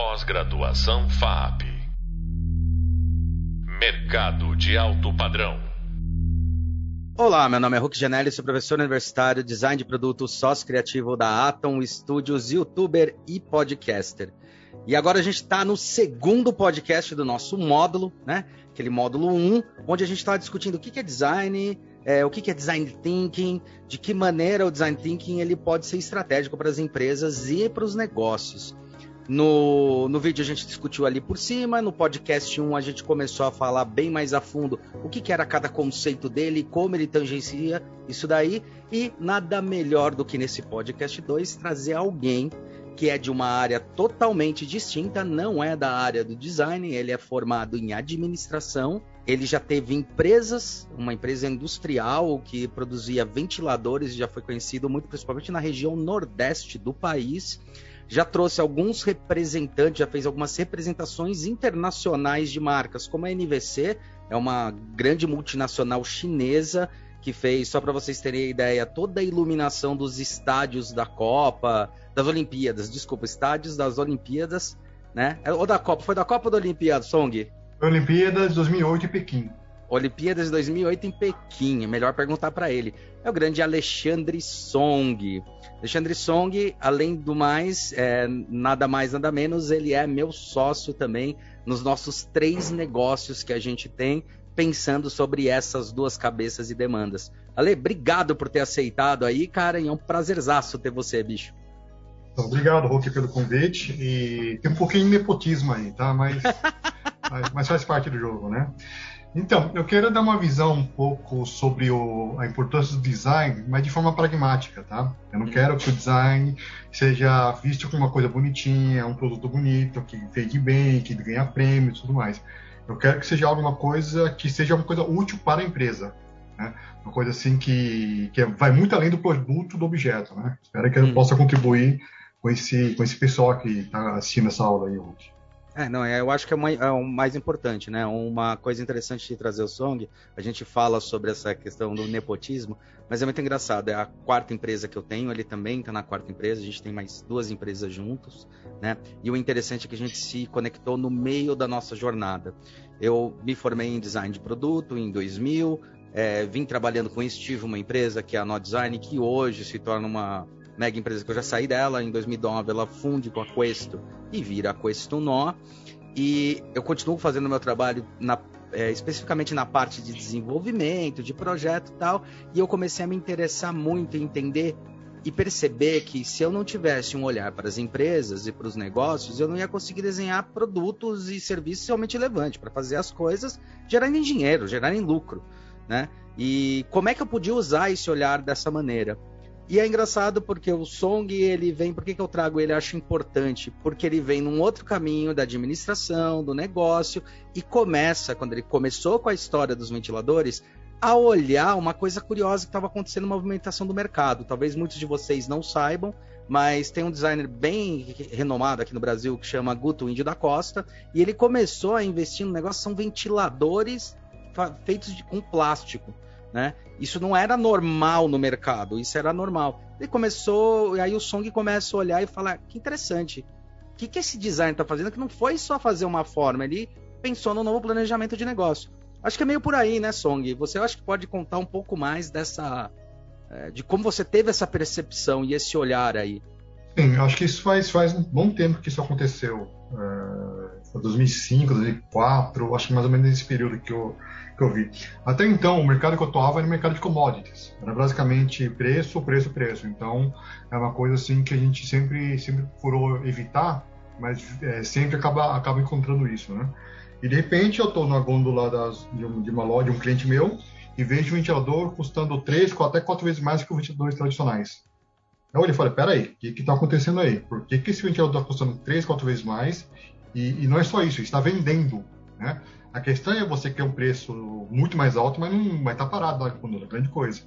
Pós-graduação FAP. Mercado de alto padrão. Olá, meu nome é Hulk Janelli, sou professor universitário, design de produto, sócio criativo da Atom Studios, youtuber e podcaster. E agora a gente está no segundo podcast do nosso módulo, né? Aquele módulo 1, onde a gente está discutindo o que é design, é, o que é design thinking, de que maneira o design thinking ele pode ser estratégico para as empresas e para os negócios. No, no vídeo a gente discutiu ali por cima, no podcast 1 a gente começou a falar bem mais a fundo o que, que era cada conceito dele, como ele tangencia isso daí, e nada melhor do que nesse podcast 2 trazer alguém que é de uma área totalmente distinta, não é da área do design, ele é formado em administração, ele já teve empresas, uma empresa industrial que produzia ventiladores, já foi conhecido muito principalmente na região nordeste do país já trouxe alguns representantes, já fez algumas representações internacionais de marcas, como a NVC, é uma grande multinacional chinesa que fez, só para vocês terem ideia, toda a iluminação dos estádios da Copa, das Olimpíadas, desculpa, estádios das Olimpíadas, né? Ou da Copa, foi da Copa ou da Olimpíada, Song? Olimpíadas 2008 em Pequim. Olimpíadas de 2008 em Pequim, é melhor perguntar para ele. É o grande Alexandre Song. Alexandre Song, além do mais, é, nada mais, nada menos, ele é meu sócio também nos nossos três negócios que a gente tem, pensando sobre essas duas cabeças e demandas. Ale, obrigado por ter aceitado aí, cara, e é um prazerzaço ter você, bicho. Obrigado, Roque, pelo convite. E tem um pouquinho de nepotismo aí, tá? Mas, mas, mas faz parte do jogo, né? Então, eu quero dar uma visão um pouco sobre o, a importância do design, mas de forma pragmática, tá? Eu não uhum. quero que o design seja visto como uma coisa bonitinha, um produto bonito, que vende bem, que ganha prêmio e tudo mais. Eu quero que seja alguma coisa que seja uma coisa útil para a empresa, né? Uma coisa assim que, que vai muito além do produto do objeto, né? Espero que eu hum. possa contribuir com esse, com esse pessoal que está assistindo essa aula aí, Ruth. É, não, é, eu acho que é, uma, é o mais importante, né? Uma coisa interessante de trazer o Song, a gente fala sobre essa questão do nepotismo, mas é muito engraçado. É a quarta empresa que eu tenho, ele também está na quarta empresa, a gente tem mais duas empresas juntos, né? E o interessante é que a gente se conectou no meio da nossa jornada. Eu me formei em design de produto em 2000, é, vim trabalhando com isso, tive uma empresa que é a No Design, que hoje se torna uma mega empresa que eu já saí dela, em 2009 ela funde com a Questo e vira a Questo Nó. E eu continuo fazendo meu trabalho na, é, especificamente na parte de desenvolvimento, de projeto e tal, e eu comecei a me interessar muito em entender e perceber que se eu não tivesse um olhar para as empresas e para os negócios, eu não ia conseguir desenhar produtos e serviços realmente relevantes para fazer as coisas gerarem dinheiro, gerarem lucro, né? E como é que eu podia usar esse olhar dessa maneira? E é engraçado porque o Song, ele vem, por que, que eu trago ele? Acho importante, porque ele vem num outro caminho da administração, do negócio, e começa, quando ele começou com a história dos ventiladores, a olhar uma coisa curiosa que estava acontecendo na movimentação do mercado. Talvez muitos de vocês não saibam, mas tem um designer bem renomado aqui no Brasil que chama Guto Índio da Costa, e ele começou a investir no negócio, são ventiladores feitos de, com plástico. Né? Isso não era normal no mercado, isso era normal. Ele começou, e aí o Song começa a olhar e falar: que interessante, o que, que esse design está fazendo? Que não foi só fazer uma forma, ele pensou no novo planejamento de negócio. Acho que é meio por aí, né, Song? Você acha que pode contar um pouco mais dessa. É, de como você teve essa percepção e esse olhar aí? Sim, acho que isso faz, faz um bom tempo que isso aconteceu. É, 2005, 2004, acho que mais ou menos nesse período que eu que eu vi. Até então, o mercado que eu atuava era o mercado de commodities. Era basicamente preço, preço, preço. Então, é uma coisa assim que a gente sempre, sempre procurou evitar, mas é, sempre acaba, acaba encontrando isso, né? E de repente eu estou na gôndola das, de, um, de, uma loja, de um cliente meu, e vejo um ventilador custando três, até quatro vezes mais que os ventiladores tradicionais. Eu olhei e falei, peraí, o que está acontecendo aí? Por que, que esse ventilador está custando três, quatro vezes mais? E, e não é só isso, está vendendo, né? A questão é você quer um preço muito mais alto, mas não vai estar tá parado lá com grande coisa.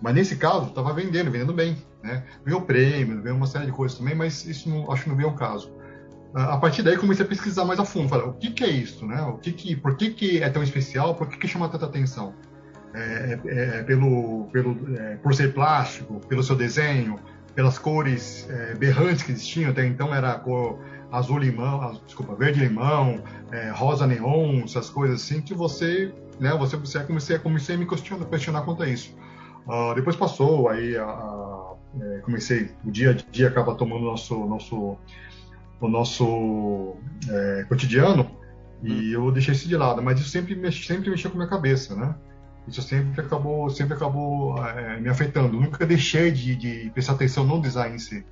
Mas nesse caso, estava vendendo, vendendo bem. Né? Veio prêmio, veio uma série de coisas também, mas isso não, acho que não veio o caso. A partir daí comecei a pesquisar mais a fundo, o que, que é isso, né? O que que, por que, que é tão especial? Por que, que chama tanta atenção? É, é, é pelo, pelo, é, por ser plástico, pelo seu desenho, pelas cores é, berrantes que existiam, até então era cor azul limão, desculpa, verde limão, é, rosa neon, essas coisas assim, que você, né, você, você comecei, comecei a me questionar, questionar quanto a isso. Uh, depois passou, aí a, a, é, comecei, o dia a dia acaba tomando nosso, nosso, o nosso é, cotidiano, e hum. eu deixei isso de lado, mas isso sempre, mex, sempre mexeu com a minha cabeça, né? Isso sempre acabou, sempre acabou é, me afetando. nunca deixei de, de, prestar atenção no design em si.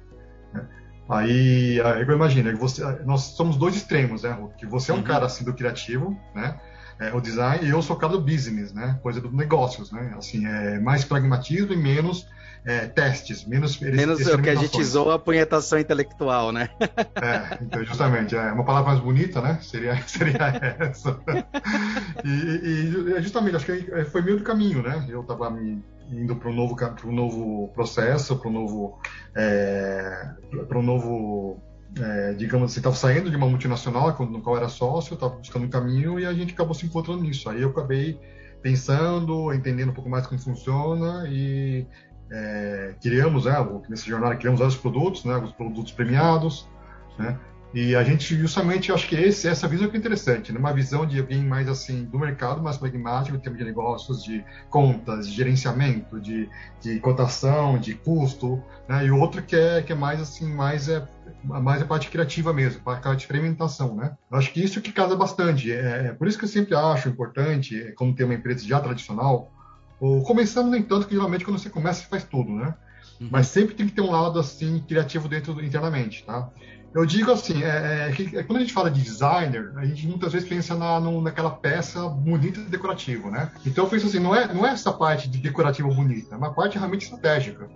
Né? Aí, aí eu imagino, você, nós somos dois extremos, né, Que você é um uhum. cara assim do criativo, né? É, o design e eu sou o cara do business, né? Coisa do negócios, né? Assim, é mais pragmatismo e menos é, testes, menos Menos o que a gente zoa a punhetação intelectual, né? É, então justamente, é uma palavra mais bonita, né? Seria, seria essa. E, e justamente, acho que foi meio do caminho, né? Eu estava me indo para um novo, um novo processo, para um novo, é, um novo é, digamos assim, estava saindo de uma multinacional no qual era sócio, estava buscando um caminho e a gente acabou se encontrando nisso. Aí eu acabei pensando, entendendo um pouco mais como funciona e é, criamos, né, nessa jornada criamos vários produtos, né, os produtos premiados, né, e a gente justamente acho que esse, essa visão que é interessante, né? uma visão de alguém mais assim do mercado, mais pragmático, em termos de negócios, de contas, de gerenciamento, de, de cotação, de custo, né? e outro que é, que é mais assim, mais é mais a parte criativa mesmo, a parte de experimentação, né? Eu acho que isso que casa bastante. É, é por isso que eu sempre acho importante, é, como ter uma empresa já tradicional, ou começando nem tanto que geralmente quando você começa você faz tudo, né? Uhum. Mas sempre tem que ter um lado assim criativo dentro internamente, tá? Eu digo assim, é, é, que, é, quando a gente fala de designer, a gente muitas vezes pensa na, no, naquela peça bonita e decorativa, né? Então eu penso assim, não é, não é essa parte de decorativa bonita, é uma parte realmente estratégica.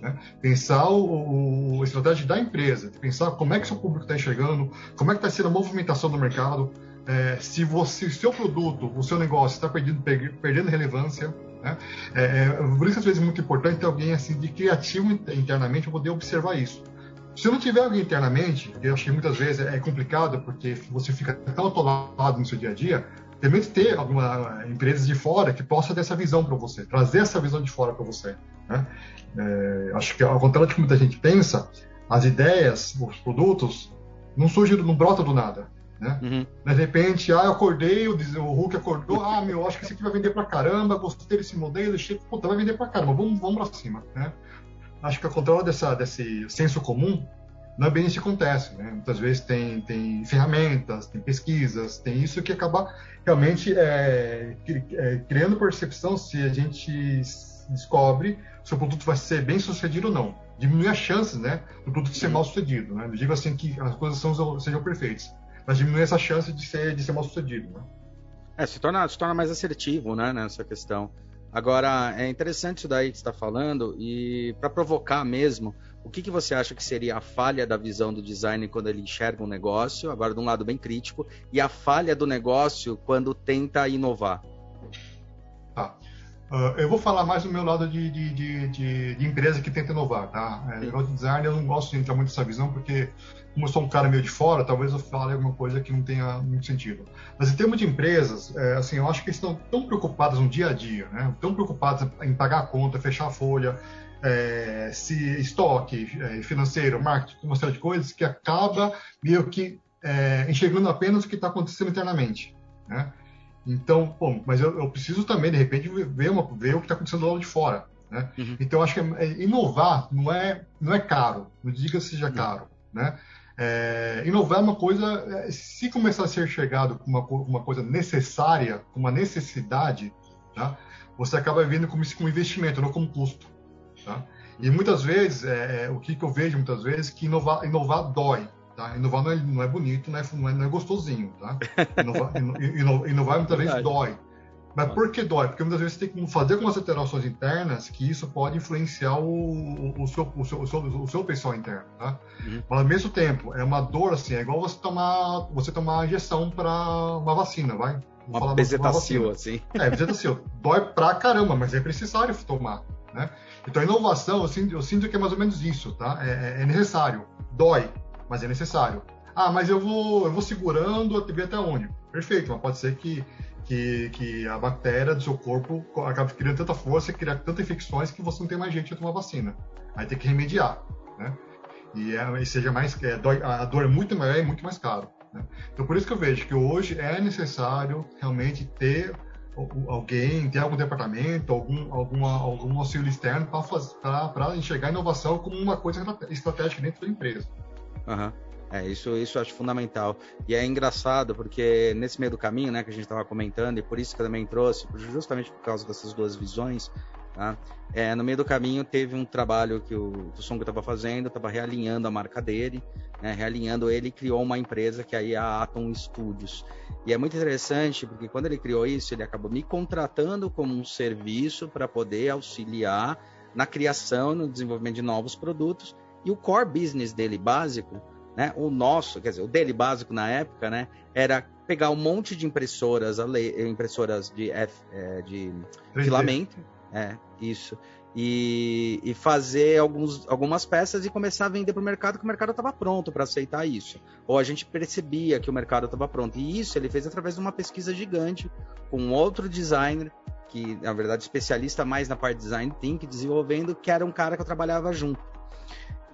Né? Pensar o, o, a estratégia da empresa, pensar como é que seu público está enxergando, como é que está sendo a movimentação do mercado, é, se você, seu produto, o seu negócio está perdendo, perdendo relevância, né? É, é, por isso, às vezes, é muito importante ter alguém assim, de criativo internamente para poder observar isso. Se não tiver alguém internamente, eu acho que muitas vezes é complicado, porque você fica tão atolado no seu dia a dia, também ter alguma empresas de fora que possa ter essa visão para você, trazer essa visão de fora para você. Né? É, acho que ao contrário de como muita gente pensa, as ideias, os produtos, não surgem, não brota do nada. Né? Uhum. De repente, ah, eu acordei, o, Hulk acordou, ah, meu, acho que esse aqui vai vender pra caramba, gostei desse modelo, achei, puta, vai vender pra caramba, vamos, vamos pra cima, né? Acho que a controle dessa, desse senso comum não é bem isso que acontece, né? Muitas vezes tem, tem ferramentas, tem pesquisas, tem isso que acaba realmente é, é, criando percepção se a gente descobre se o produto vai ser bem sucedido ou não. Diminui as chances, né, do produto ser mal sucedido, né? Não digo assim que as coisas são, sejam perfeitas, mas diminui essa chance de ser, de ser mal sucedido, né? É, se torna, se torna mais assertivo, né, nessa questão. Agora, é interessante isso daí que está falando, e para provocar mesmo, o que, que você acha que seria a falha da visão do design quando ele enxerga um negócio, agora de um lado bem crítico, e a falha do negócio quando tenta inovar? Tá. Uh, eu vou falar mais do meu lado de, de, de, de, empresa que tenta inovar, tá? É, negócio de design eu não gosto de entrar muito nessa visão, porque como eu sou um cara meio de fora, talvez eu fale alguma coisa que não tenha muito sentido. Mas em termos de empresas, é, assim, eu acho que estão tão preocupadas no dia a dia, né? Tão preocupadas em pagar a conta, fechar a folha, é, se estoque é, financeiro, marketing, uma série de coisas que acaba meio que é, enxergando apenas o que está acontecendo internamente, né? Então, bom, mas eu, eu, preciso também de repente ver, uma, ver o que está acontecendo do lado de fora, né? Uhum. Então, acho que é, inovar não é não é caro, não diga que seja caro, né? É, inovar é uma coisa, se começar a ser enxergado como uma, uma coisa necessária, como uma necessidade, tá? você acaba vendo como, como investimento, não como custo. Tá? E muitas vezes, é, é, o que, que, eu vejo muitas vezes, que inovar, inovar dói. Tá? Inovar não é, não é bonito, não é, não é, não é gostosinho. Tá? Inovar, inovar, inovar muitas vezes dói. Mas por que dói? Porque muitas vezes você tem que fazer algumas alterações internas que isso pode influenciar o, o, seu, o, seu, o, seu, o seu pessoal interno, tá? Uhum. Mas ao mesmo tempo, é uma dor assim, é igual você tomar, você tomar injeção para uma vacina, vai? Vou uma bezetacil, assim. É, bezetacil. dói pra caramba, mas é necessário tomar, né? Então, a inovação, eu sinto, eu sinto que é mais ou menos isso, tá? É, é, é necessário. Dói, mas é necessário. Ah, mas eu vou, eu vou segurando até ver até onde. Perfeito, mas pode ser que, que, que a bactéria do seu corpo acabe criando tanta força, criar tantas infecções que você não tem mais jeito de tomar vacina. Aí tem que remediar, né? e, é, e seja mais é, a dor é muito maior e muito mais caro. Né? Então por isso que eu vejo que hoje é necessário realmente ter alguém, ter algum departamento, algum, alguma, algum auxílio externo para enxergar a inovação como uma coisa estratégica dentro da empresa. Uhum. É, isso, isso eu acho fundamental. E é engraçado, porque nesse meio do caminho, né, que a gente estava comentando, e por isso que eu também trouxe, justamente por causa dessas duas visões, tá? É, no meio do caminho teve um trabalho que o, Song estava fazendo, estava realinhando a marca dele, né, realinhando ele e criou uma empresa que aí é a Atom Studios. E é muito interessante, porque quando ele criou isso, ele acabou me contratando como um serviço para poder auxiliar na criação, no desenvolvimento de novos produtos, e o core business dele básico né? O nosso, quer dizer, o dele básico na época, né? Era pegar um monte de impressoras, impressoras de, F, é, de filamento, é, isso, e, e, fazer alguns, algumas peças e começar a vender para o mercado, que o mercado estava pronto para aceitar isso. Ou a gente percebia que o mercado estava pronto. E isso ele fez através de uma pesquisa gigante com outro designer, que na verdade especialista mais na parte de design thinking, desenvolvendo, que era um cara que eu trabalhava junto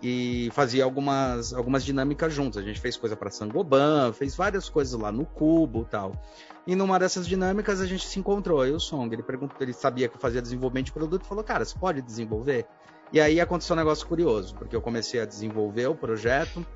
e fazia algumas, algumas dinâmicas juntos. A gente fez coisa para Sangoban, fez várias coisas lá no Cubo tal. E numa dessas dinâmicas a gente se encontrou, aí o Song, ele perguntou, ele sabia que eu fazia desenvolvimento de produto, falou, cara, você pode desenvolver? E aí aconteceu um negócio curioso, porque eu comecei a desenvolver o projeto,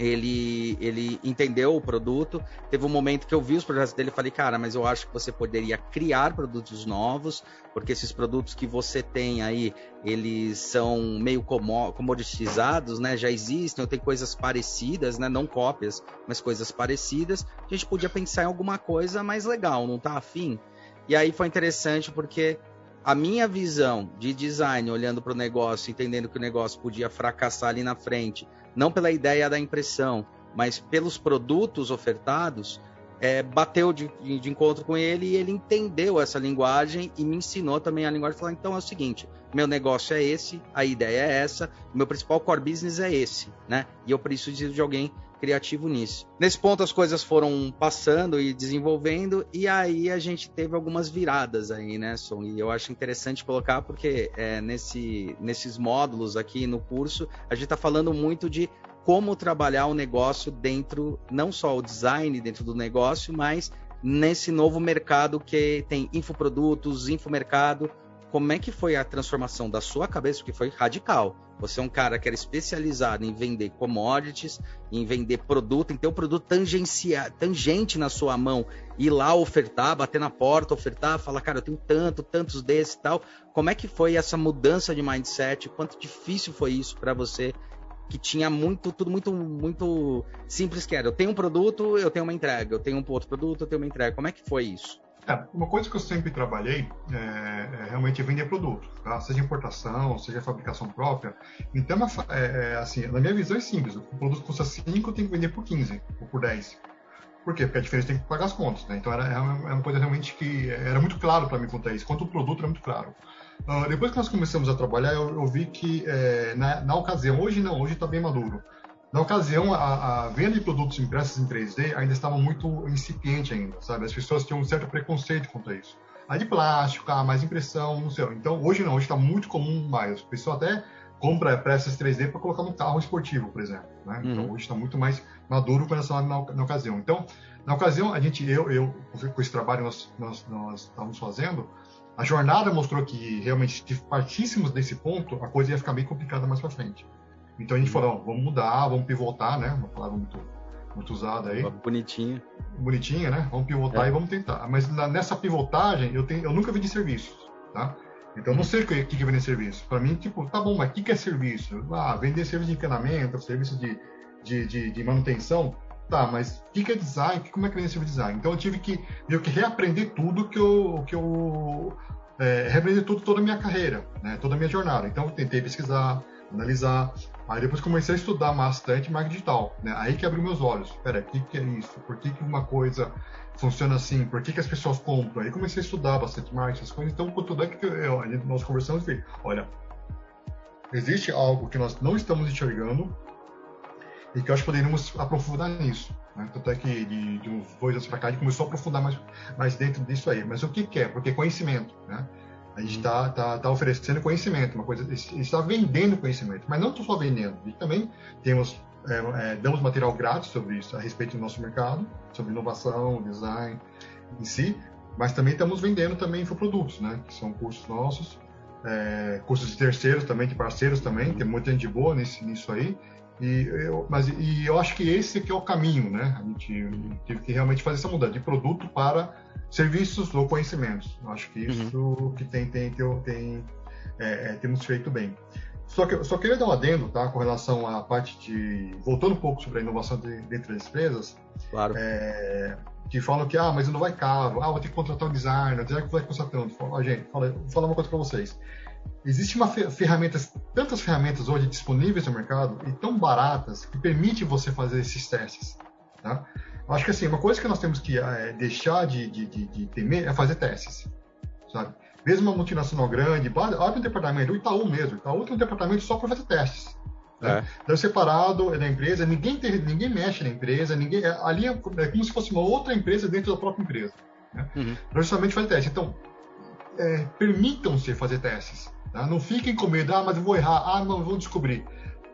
ele, ele entendeu o produto. Teve um momento que eu vi os projetos dele e falei, cara, mas eu acho que você poderia criar produtos novos, porque esses produtos que você tem aí, eles são meio comoditizados, né? Já existem, ou tem coisas parecidas, né? Não cópias, mas coisas parecidas. A gente podia pensar em alguma coisa mais legal, não tá afim? E aí foi interessante porque a minha visão de design, olhando para o negócio, entendendo que o negócio podia fracassar ali na frente, não pela ideia da impressão, mas pelos produtos ofertados, é, bateu de, de, encontro com ele e ele entendeu essa linguagem e me ensinou também a linguagem. Falou: então é o seguinte, meu negócio é esse, a ideia é essa, meu principal core business é esse, né? E eu preciso de alguém criativo nisso. Nesse ponto as coisas foram passando e desenvolvendo e aí a gente teve algumas viradas aí, né, Som? E eu acho interessante colocar porque é, nesse, nesses módulos aqui no curso a gente está falando muito de como trabalhar o negócio dentro, não só o design dentro do negócio, mas nesse novo mercado que tem infoprodutos, infomercado, como é que foi a transformação da sua cabeça, que foi radical. Você é um cara que era especializado em vender commodities, em vender produto, em ter um produto tangencia, tangente na sua mão, ir lá ofertar, bater na porta, ofertar, falar, cara, eu tenho tanto, tantos desses e tal. Como é que foi essa mudança de mindset? Quanto difícil foi isso para você? Que tinha muito, tudo muito, muito simples que era. Eu tenho um produto, eu tenho uma entrega. Eu tenho um outro produto, eu tenho uma entrega. Como é que foi isso? É, uma coisa que eu sempre trabalhei é, é realmente vender produto, tá? seja importação, seja fabricação própria. Então, é, é, assim, na minha visão é simples: o produto custa 5, eu tenho que vender por 15 ou por 10. Por quê? Porque a diferença tem que pagar as contas. Né? Então, era, era uma coisa realmente que era muito claro para mim contar isso. Quanto o produto era muito claro. Uh, depois que nós começamos a trabalhar, eu, eu vi que é, na, na ocasião, hoje não, hoje está bem maduro na ocasião, a, a, venda de produtos impressos em 3D ainda estava muito incipiente ainda, sabe? As pessoas tinham um certo preconceito quanto a isso. A de plástico, ah, mais impressão, não sei. Então, hoje não, hoje está muito comum mais. A pessoa até compra peças 3D para colocar no carro esportivo, por exemplo. Né? Então, uhum. Então, hoje está muito mais maduro com essa na, na, ocasião. Então, na ocasião, a gente, eu, eu com esse trabalho nós, nós, nós estávamos fazendo, a jornada mostrou que realmente, se partíssemos desse ponto, a coisa ia ficar bem complicada mais para frente. Então a gente falou, vamos mudar, vamos pivotar, né? Uma palavra muito, muito usada aí. Bonitinha. Bonitinha, né? Vamos pivotar é. e vamos tentar. Mas na, nessa pivotagem, eu, tenho, eu nunca vendi serviços, tá? Então eu não sei o que, que é vender serviço. Para mim, tipo, tá bom, mas o que, que é serviço? Ah, vender serviço de encanamento, serviço de, de, de, de manutenção. Tá, mas o que, que é design? Como é que vende serviço de design? Então eu tive que meio que reaprender tudo que eu, que eu é, reaprender tudo toda a minha carreira, né? Toda a minha jornada. Então eu tentei pesquisar, analisar, Aí depois comecei a estudar bastante marketing digital, né? Aí que abriu meus olhos. Pera, o que, que é isso? Por que, que uma coisa funciona assim? Por que, que as pessoas compram? Aí comecei a estudar bastante marketing, essas coisas. Então, tudo é que eu, nós conversamos e olha, existe algo que nós não estamos enxergando e que acho que poderíamos aprofundar nisso. Né? Tanto é que de, de uns dois anos para cá a gente começou a aprofundar mais, mais dentro disso aí. Mas o que, que é? Porque conhecimento, né? A gente está tá, tá oferecendo conhecimento, uma coisa, está vendendo conhecimento, mas não só vendendo. A gente também temos é, é, damos material grátis sobre isso, a respeito do nosso mercado, sobre inovação, design em si, mas também estamos vendendo também infoprodutos, né? Que são cursos nossos, é, cursos de terceiros também, de parceiros também, tem muita gente boa nesse, nisso aí. E eu, mas, e eu acho que esse aqui é o caminho, né? A gente teve que realmente fazer essa mudança de produto para serviços ou conhecimentos. Eu acho que isso uhum. que tem, tem, tem, tem é, é, temos feito bem. Só que só queria dar um adendo, tá, com relação à parte de voltando um pouco sobre a inovação de, dentro das empresas. Claro. É, que falam que ah, mas não vai caro, ah, vou ter que contratar um designer, designer que vai custar tanto. Fala, gente, fala, vou falar uma coisa para vocês. Existe uma ferramentas, tantas ferramentas hoje disponíveis no mercado e tão baratas que permite você fazer esses testes. Tá? Eu acho que assim, uma coisa que nós temos que é, deixar de, de, de, de temer é fazer testes, sabe? mesmo uma multinacional grande, abre um departamento, o Itaú mesmo, o Itaú tem um departamento só para fazer testes. Né? É. Então, separado da empresa, ninguém, tem, ninguém mexe na empresa, ninguém, é, ali é, é, como se fosse uma outra empresa dentro da própria empresa. Né? Uhum. Justamente fazer testes. Então, é, permitam-se fazer testes. Tá? Não fiquem com medo, ah, mas eu vou errar, ah, não, vou descobrir.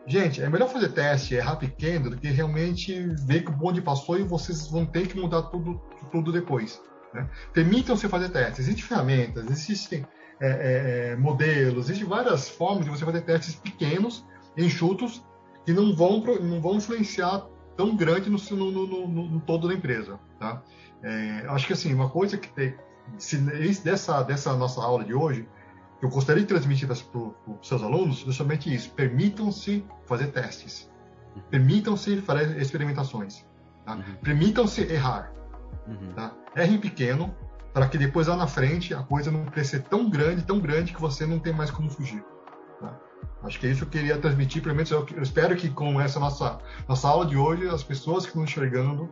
Gente, é melhor fazer teste, errar pequeno, do que realmente ver que o bonde passou e vocês vão ter que mudar tudo, tudo depois. Né? Permitam-se fazer testes. Existem ferramentas, existem é, é, é, modelos, existem várias formas de você fazer testes pequenos, enxutos, que não vão, não vão influenciar tão grande no, no, no, no todo da empresa. Tá? É, acho que assim, uma coisa que tem, se, dessa, dessa nossa aula de hoje, eu gostaria de transmitir para os seus alunos, somente isso: permitam-se fazer testes, permitam-se fazer experimentações, tá? uhum. permitam-se errar. Uhum. Tá? R pequeno, para que depois lá na frente a coisa não crescer tão grande, tão grande que você não tem mais como fugir. Tá? Acho que é isso que eu queria transmitir, pelo menos eu, eu espero que com essa nossa, nossa aula de hoje, as pessoas que estão enxergando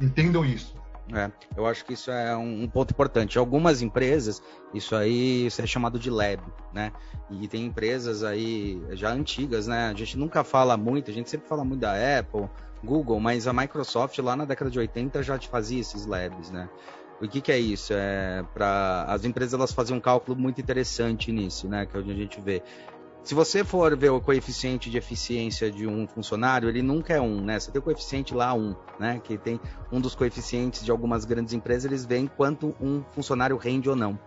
entendam isso. É, eu acho que isso é um, um, ponto importante. Algumas empresas, isso aí isso é chamado de lab, né? E tem empresas aí já antigas, né? A gente nunca fala muito, a gente sempre fala muito da Apple, Google, mas a Microsoft lá na década de 80 já fazia esses labs, né? O que, que é isso? É para as empresas elas faziam um cálculo muito interessante nisso, né? Que é onde a gente vê. Se você for ver o coeficiente de eficiência de um funcionário, ele nunca é um, né? Você tem o coeficiente lá um, né? Que tem um dos coeficientes de algumas grandes empresas, eles veem quanto um funcionário rende ou não.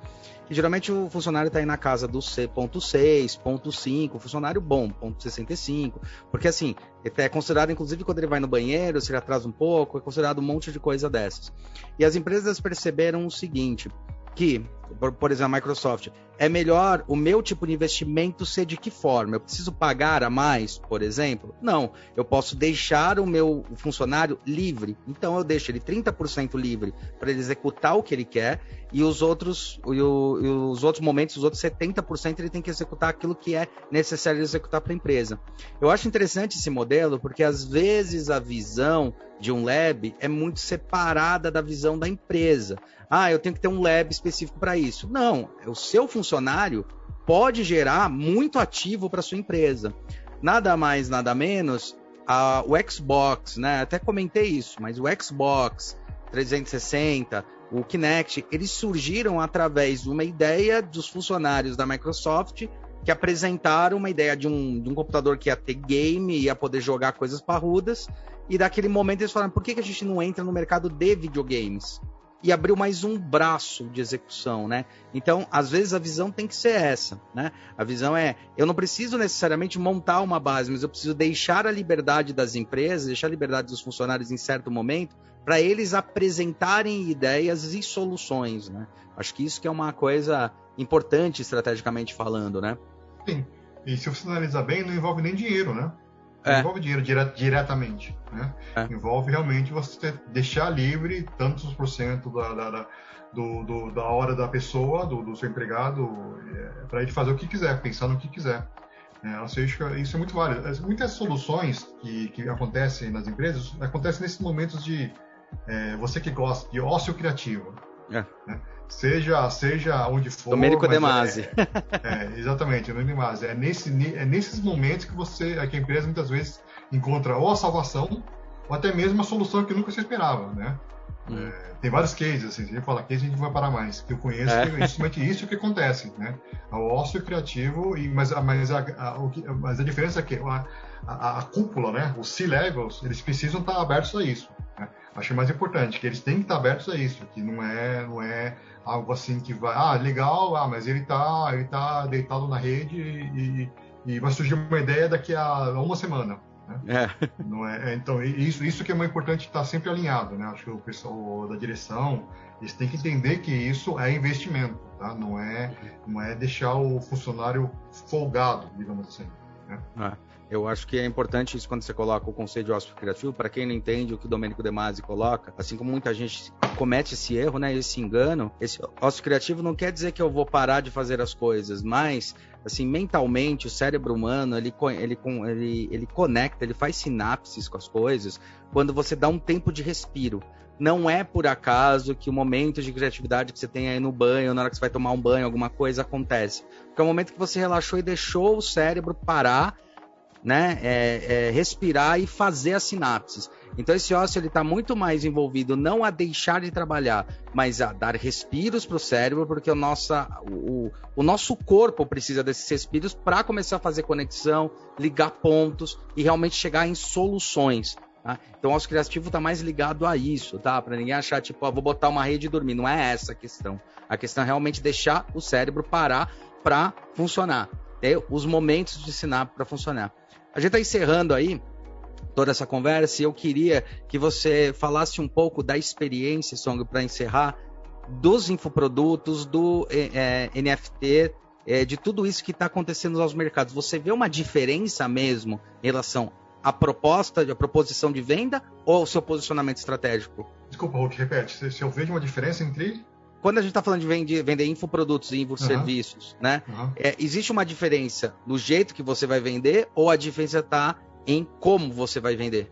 E geralmente o funcionário está aí na casa do C.6, ponto 5, funcionário bom, ponto 65. Porque assim, é considerado, inclusive, quando ele vai no banheiro, se ele atrasa um pouco, é considerado um monte de coisa dessas. E as empresas perceberam o seguinte: que, por, exemplo, a Microsoft, é melhor o meu tipo de investimento ser de que forma? Eu preciso pagar a mais, por exemplo? Não, eu posso deixar o meu funcionário livre. Então eu deixo ele 30% livre para ele executar o que ele quer e os outros, e, o, e os outros momentos, os outros 70% ele tem que executar aquilo que é necessário executar para a empresa. Eu acho interessante esse modelo porque às vezes a visão de um lab é muito separada da visão da empresa. Ah, eu tenho que ter um lab específico para isso. Não, o seu funcionário pode gerar muito ativo para sua empresa. Nada mais, nada menos, a, o Xbox, né? Até comentei isso, mas o Xbox 360, o Kinect, eles surgiram através de uma ideia dos funcionários da Microsoft que apresentaram uma ideia de um, de um computador que ia ter game, ia poder jogar coisas parrudas, e daquele momento eles falaram, por que, que a gente não entra no mercado de videogames? E abriu mais um braço de execução, né? Então, às vezes a visão tem que ser essa, né? A visão é, eu não preciso necessariamente montar uma base, mas eu preciso deixar a liberdade das empresas, deixar a liberdade dos funcionários em certo momento, para eles apresentarem ideias e soluções, né? Acho que isso que é uma coisa importante estrategicamente falando, né? Sim. E se você analisar bem, não envolve nem dinheiro, né? É. envolve dinheiro dire diretamente. Né? É. Envolve realmente você deixar livre tantos por cento da, da, da, do, do, da hora da pessoa, do, do seu empregado, é, para ele fazer o que quiser, pensar no que quiser. É, ou seja, isso é muito válido. Muitas soluções que, que acontecem nas empresas acontecem nesses momentos de é, você que gosta de ócio criativo. É. Né? Seja, seja onde for. Domênico De Masi. É, é, exatamente, Domênico De Masi. É, nesse, é nesses momentos que você, que a empresa muitas vezes encontra ou a salvação, ou até mesmo a solução que nunca se esperava, né? Hum. É, tem vários cases, assim, se a gente falar case, a gente vai parar mais. Que eu conheço, é. é justamente isso que acontece, né? O ócio criativo, e, mas, mas, a, a, mas a diferença é que a, a, a cúpula, né? Os C-levels, eles precisam estar abertos a isso. Acho mais importante, que eles têm que estar abertos a isso, que não é, não é algo assim que vai, ah, legal, ah, mas ele está ele tá deitado na rede e, e, vai surgir uma ideia daqui a uma semana. Né? É. Não é, é então, isso, isso que é muito importante estar sempre alinhado, né? Acho que o pessoal da direção, eles têm que entender que isso é investimento, tá? Não é, não é deixar o funcionário folgado, digamos assim. Né? É. Eu acho que é importante isso quando você coloca o conceito de ócio criativo. Para quem não entende o que o Domênico De Masi coloca, assim como muita gente comete esse erro, né, esse engano, esse ócio criativo não quer dizer que eu vou parar de fazer as coisas, mas assim, mentalmente, o cérebro humano, ele, ele, ele, ele conecta, ele faz sinapses com as coisas quando você dá um tempo de respiro. Não é por acaso que o momento de criatividade que você tem aí no banho, na hora que você vai tomar um banho, alguma coisa acontece. Porque é o momento que você relaxou e deixou o cérebro parar né, é, é, respirar e fazer as sinapses. Então esse ócio ele está muito mais envolvido não a deixar de trabalhar, mas a dar respiros para o cérebro, porque o, nossa, o, o nosso corpo precisa desses respiros para começar a fazer conexão, ligar pontos e realmente chegar em soluções. Tá? Então o ócio criativo está mais ligado a isso, tá? Para ninguém achar tipo, ah, vou botar uma rede e dormir. Não é essa a questão. A questão é realmente deixar o cérebro parar para funcionar. Ter os momentos de sinapse para funcionar. A gente está encerrando aí toda essa conversa e eu queria que você falasse um pouco da experiência, Song, para encerrar, dos infoprodutos, do é, NFT, é, de tudo isso que está acontecendo aos mercados. Você vê uma diferença mesmo em relação à proposta, à proposição de venda ou ao seu posicionamento estratégico? Desculpa, Hulk, repete. Se eu vejo uma diferença entre quando a gente está falando de vender, vender infoprodutos e infoserviços, uhum. né? Uhum. É, existe uma diferença no jeito que você vai vender ou a diferença está em como você vai vender?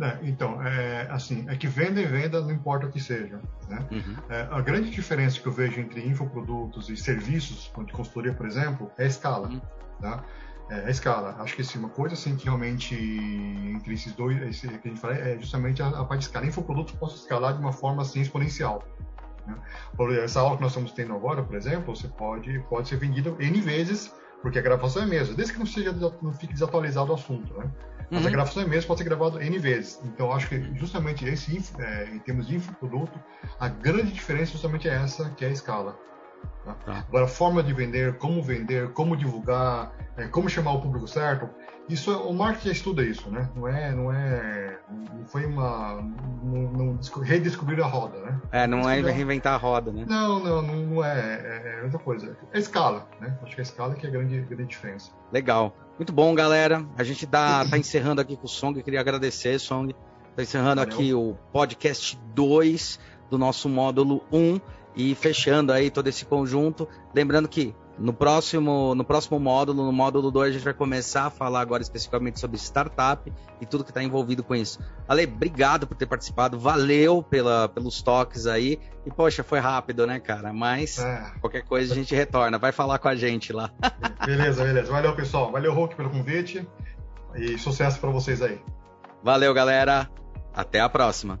É, então, é, assim, é que venda e venda não importa o que seja. Né? Uhum. É, a grande diferença que eu vejo entre infoprodutos e serviços, de consultoria, por exemplo, é a escala. Uhum. Tá? É, a escala. Acho que assim, uma coisa assim que realmente entre esses dois, esse, que a gente fala, é justamente a, a parte de escala. Infoprodutos posso escalar de uma forma assim exponencial. Né? Essa aula que nós estamos tendo agora, por exemplo, você pode, pode ser vendida N vezes, porque a gravação é mesma, desde que não, seja, não fique desatualizado o assunto. Né? Mas uhum. a gravação é mesmo, pode ser gravado N vezes. Então, acho que justamente esse, é, em termos de infoproduto, a grande diferença justamente é essa, que é a escala. Tá? Tá. Agora, a forma de vender, como vender, como divulgar, é, como chamar o público certo, isso o marketing estuda isso, né? Não é, não é, não foi uma, não, não redescobrir a roda, né? É, não é reinventar a roda, né? Não, não, não é, é, é outra coisa. É escala, né? Acho que é a escala que é a grande, grande diferença. Legal, muito bom, galera. A gente tá, tá encerrando aqui com o Song. Eu queria agradecer, Song. Tá encerrando Valeu. aqui o podcast 2 do nosso módulo 1 e fechando aí todo esse conjunto. Lembrando que no próximo, no próximo módulo, no módulo 2, a gente vai começar a falar agora especificamente sobre startup e tudo que está envolvido com isso. Ale, obrigado por ter participado, valeu pela, pelos toques aí. E, poxa, foi rápido, né, cara? Mas é. qualquer coisa a gente retorna, vai falar com a gente lá. beleza, beleza. Valeu, pessoal. Valeu, Hulk, pelo convite. E sucesso para vocês aí. Valeu, galera. Até a próxima.